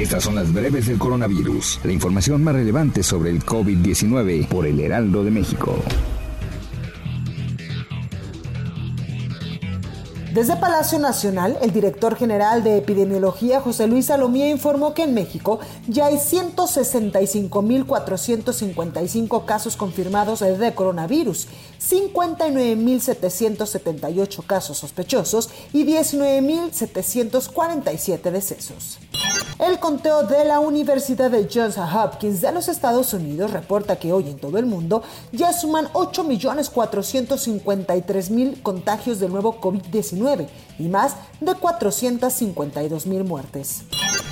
Estas son las breves del coronavirus, la información más relevante sobre el COVID-19 por el Heraldo de México. Desde Palacio Nacional, el director general de epidemiología, José Luis Salomía, informó que en México ya hay 165.455 casos confirmados de coronavirus, 59.778 casos sospechosos y 19.747 decesos. El conteo de la Universidad de Johns Hopkins de los Estados Unidos reporta que hoy en todo el mundo ya suman 8.453.000 contagios del nuevo COVID-19 y más de 452.000 muertes.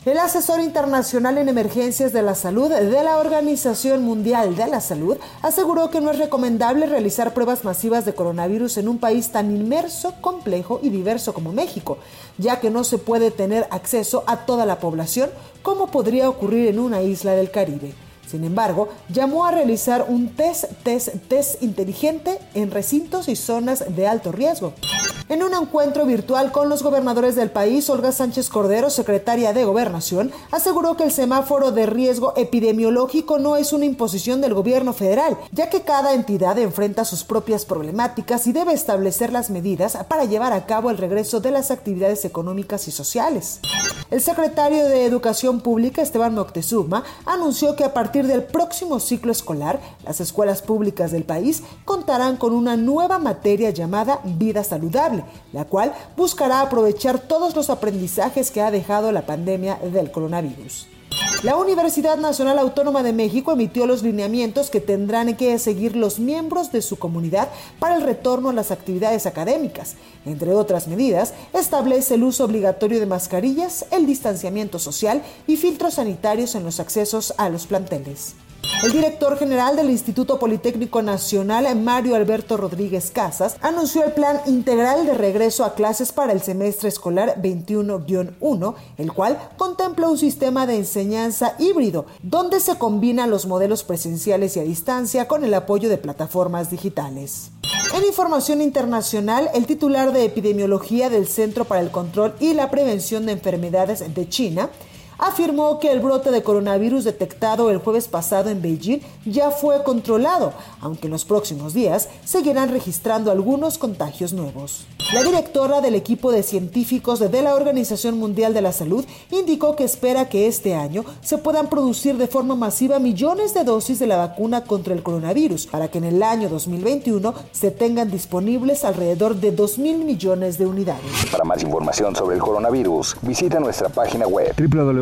El asesor internacional en emergencias de la salud de la Organización Mundial de la Salud aseguró que no es recomendable realizar pruebas masivas de coronavirus en un país tan inmerso, complejo y diverso como México, ya que no se puede tener acceso a toda la población como podría ocurrir en una isla del Caribe. Sin embargo, llamó a realizar un test, test, test inteligente en recintos y zonas de alto riesgo. En un encuentro virtual con los gobernadores del país, Olga Sánchez Cordero, secretaria de Gobernación, aseguró que el semáforo de riesgo epidemiológico no es una imposición del gobierno federal, ya que cada entidad enfrenta sus propias problemáticas y debe establecer las medidas para llevar a cabo el regreso de las actividades económicas y sociales. El secretario de Educación Pública, Esteban Moctezuma, anunció que a partir del próximo ciclo escolar, las escuelas públicas del país contarán con una nueva materia llamada vida saludable, la cual buscará aprovechar todos los aprendizajes que ha dejado la pandemia del coronavirus. La Universidad Nacional Autónoma de México emitió los lineamientos que tendrán que seguir los miembros de su comunidad para el retorno a las actividades académicas. Entre otras medidas, establece el uso obligatorio de mascarillas, el distanciamiento social y filtros sanitarios en los accesos a los planteles. El director general del Instituto Politécnico Nacional, Mario Alberto Rodríguez Casas, anunció el plan integral de regreso a clases para el semestre escolar 21-1, el cual contempla un sistema de enseñanza híbrido, donde se combinan los modelos presenciales y a distancia con el apoyo de plataformas digitales. En información internacional, el titular de epidemiología del Centro para el Control y la Prevención de Enfermedades de China, afirmó que el brote de coronavirus detectado el jueves pasado en Beijing ya fue controlado, aunque en los próximos días seguirán registrando algunos contagios nuevos. La directora del equipo de científicos de la Organización Mundial de la Salud indicó que espera que este año se puedan producir de forma masiva millones de dosis de la vacuna contra el coronavirus para que en el año 2021 se tengan disponibles alrededor de 2 mil millones de unidades. Para más información sobre el coronavirus, visita nuestra página web